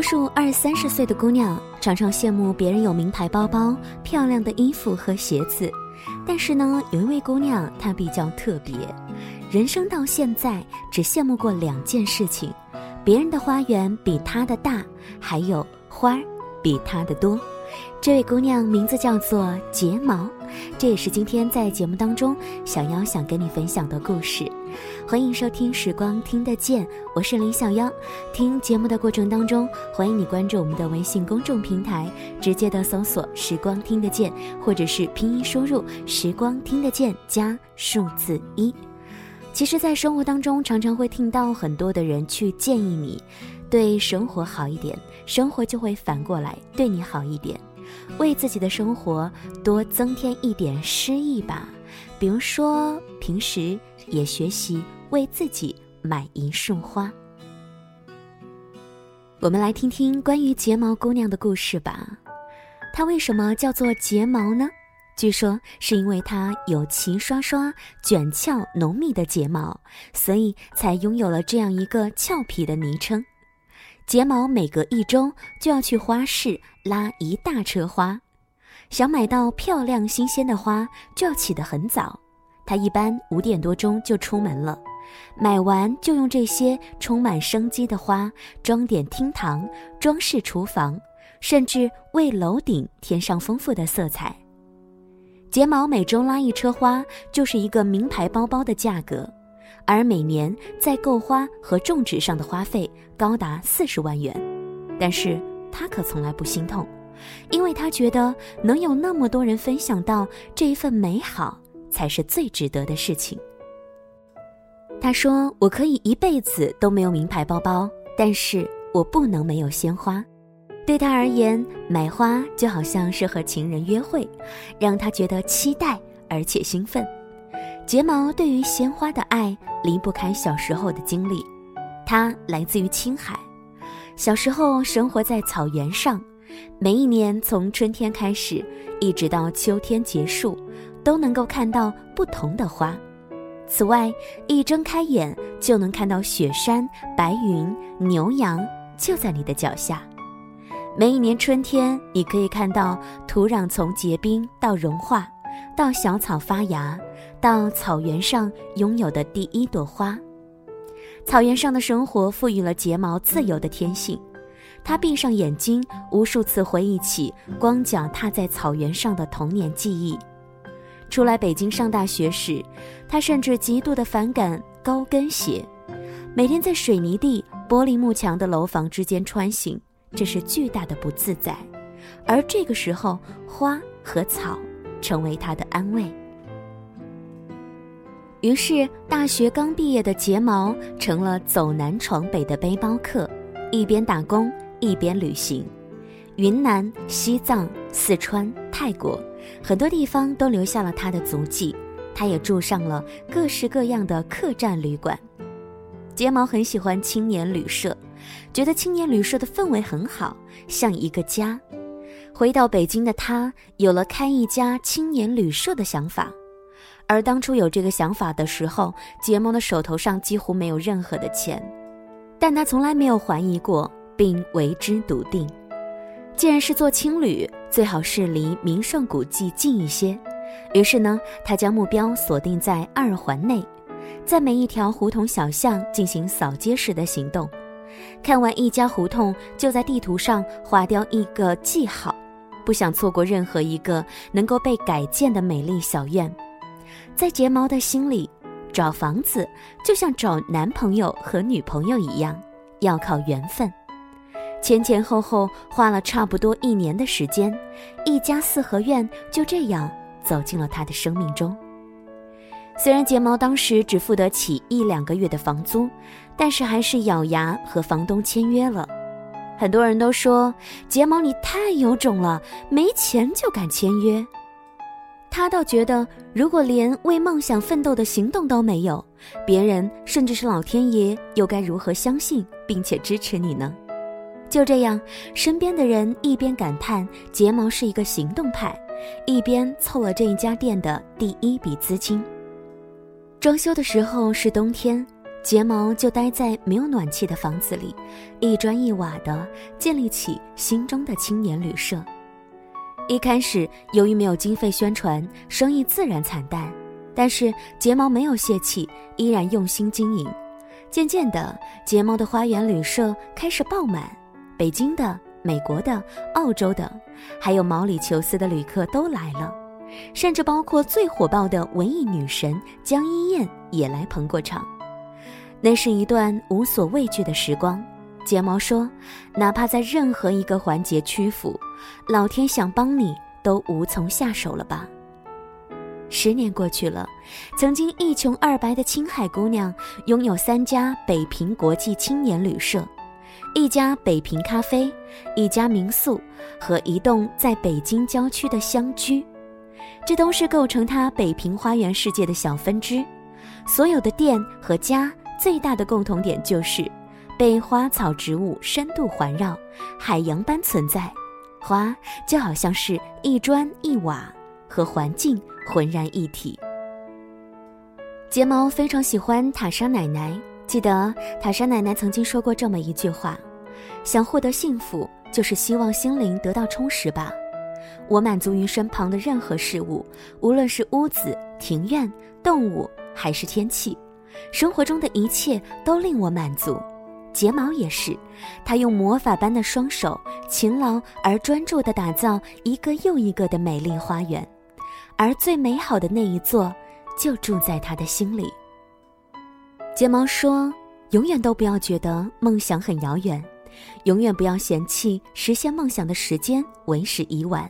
多数二三十岁的姑娘常常羡慕别人有名牌包包、漂亮的衣服和鞋子，但是呢，有一位姑娘她比较特别，人生到现在只羡慕过两件事情：别人的花园比她的大，还有花儿比她的多。这位姑娘名字叫做睫毛，这也是今天在节目当中小妖想跟你分享的故事。欢迎收听《时光听得见》，我是林小妖。听节目的过程当中，欢迎你关注我们的微信公众平台，直接的搜索“时光听得见”，或者是拼音输入“时光听得见”加数字一。其实，在生活当中，常常会听到很多的人去建议你。对生活好一点，生活就会反过来对你好一点。为自己的生活多增添一点诗意吧，比如说平时也学习为自己买一束花。我们来听听关于睫毛姑娘的故事吧。她为什么叫做睫毛呢？据说是因为她有齐刷刷、卷翘浓密的睫毛，所以才拥有了这样一个俏皮的昵称。睫毛每隔一周就要去花市拉一大车花，想买到漂亮新鲜的花就要起得很早。他一般五点多钟就出门了，买完就用这些充满生机的花装点厅堂、装饰厨房，甚至为楼顶添上丰富的色彩。睫毛每周拉一车花就是一个名牌包包的价格。而每年在购花和种植上的花费高达四十万元，但是他可从来不心痛，因为他觉得能有那么多人分享到这一份美好，才是最值得的事情。他说：“我可以一辈子都没有名牌包包，但是我不能没有鲜花。对他而言，买花就好像是和情人约会，让他觉得期待而且兴奋。”睫毛对于鲜花的爱离不开小时候的经历，它来自于青海。小时候生活在草原上，每一年从春天开始，一直到秋天结束，都能够看到不同的花。此外，一睁开眼就能看到雪山、白云、牛羊就在你的脚下。每一年春天，你可以看到土壤从结冰到融化，到小草发芽。到草原上拥有的第一朵花，草原上的生活赋予了睫毛自由的天性。他闭上眼睛，无数次回忆起光脚踏在草原上的童年记忆。出来北京上大学时，他甚至极度的反感高跟鞋，每天在水泥地、玻璃幕墙的楼房之间穿行，这是巨大的不自在。而这个时候，花和草成为他的安慰。于是，大学刚毕业的睫毛成了走南闯北的背包客，一边打工一边旅行，云南、西藏、四川、泰国，很多地方都留下了他的足迹。他也住上了各式各样的客栈旅馆。睫毛很喜欢青年旅社，觉得青年旅社的氛围很好，像一个家。回到北京的他，有了开一家青年旅社的想法。而当初有这个想法的时候，睫毛的手头上几乎没有任何的钱，但他从来没有怀疑过，并为之笃定。既然是做青旅，最好是离名胜古迹近一些。于是呢，他将目标锁定在二环内，在每一条胡同小巷进行扫街式的行动。看完一家胡同，就在地图上划掉一个记号，不想错过任何一个能够被改建的美丽小院。在睫毛的心里，找房子就像找男朋友和女朋友一样，要靠缘分。前前后后花了差不多一年的时间，一家四合院就这样走进了他的生命中。虽然睫毛当时只付得起一两个月的房租，但是还是咬牙和房东签约了。很多人都说睫毛你太有种了，没钱就敢签约。他倒觉得，如果连为梦想奋斗的行动都没有，别人甚至是老天爷又该如何相信并且支持你呢？就这样，身边的人一边感叹睫毛是一个行动派，一边凑了这一家店的第一笔资金。装修的时候是冬天，睫毛就待在没有暖气的房子里，一砖一瓦的建立起心中的青年旅社。一开始，由于没有经费宣传，生意自然惨淡。但是睫毛没有泄气，依然用心经营。渐渐的，睫毛的花园旅社开始爆满，北京的、美国的、澳洲的，还有毛里求斯的旅客都来了，甚至包括最火爆的文艺女神江一燕也来捧过场。那是一段无所畏惧的时光。睫毛说：“哪怕在任何一个环节屈服，老天想帮你都无从下手了吧。”十年过去了，曾经一穷二白的青海姑娘，拥有三家北平国际青年旅社，一家北平咖啡，一家民宿和一栋在北京郊区的乡居，这都是构成她北平花园世界的小分支。所有的店和家最大的共同点就是。被花草植物深度环绕，海洋般存在，花就好像是一砖一瓦，和环境浑然一体。睫毛非常喜欢塔莎奶奶，记得塔莎奶奶曾经说过这么一句话：“想获得幸福，就是希望心灵得到充实吧。我满足于身旁的任何事物，无论是屋子、庭院、动物，还是天气，生活中的一切都令我满足。”睫毛也是，他用魔法般的双手，勤劳而专注地打造一个又一个的美丽花园，而最美好的那一座，就住在他的心里。睫毛说：“永远都不要觉得梦想很遥远，永远不要嫌弃实现梦想的时间为时已晚，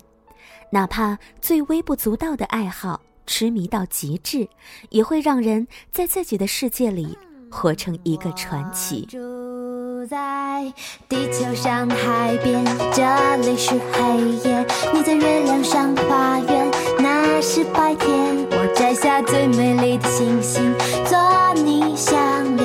哪怕最微不足道的爱好，痴迷到极致，也会让人在自己的世界里活成一个传奇。”住在地球上海边，这里是黑夜。你在月亮上花园，那是白天。我摘下最美丽的星星，做想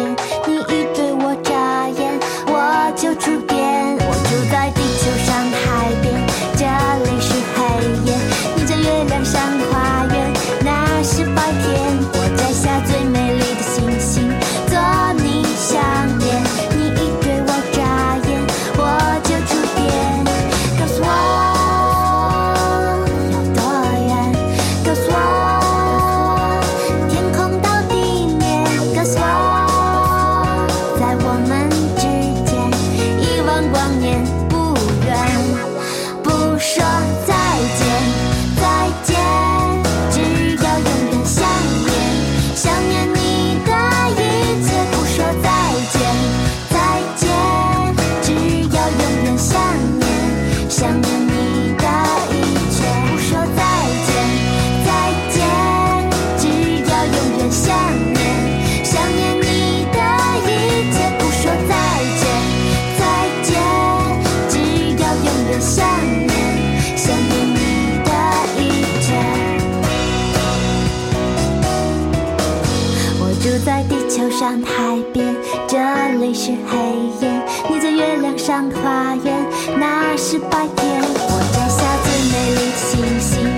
是黑夜。你在月亮上的花园，那是白天。我摘下最美丽的星星，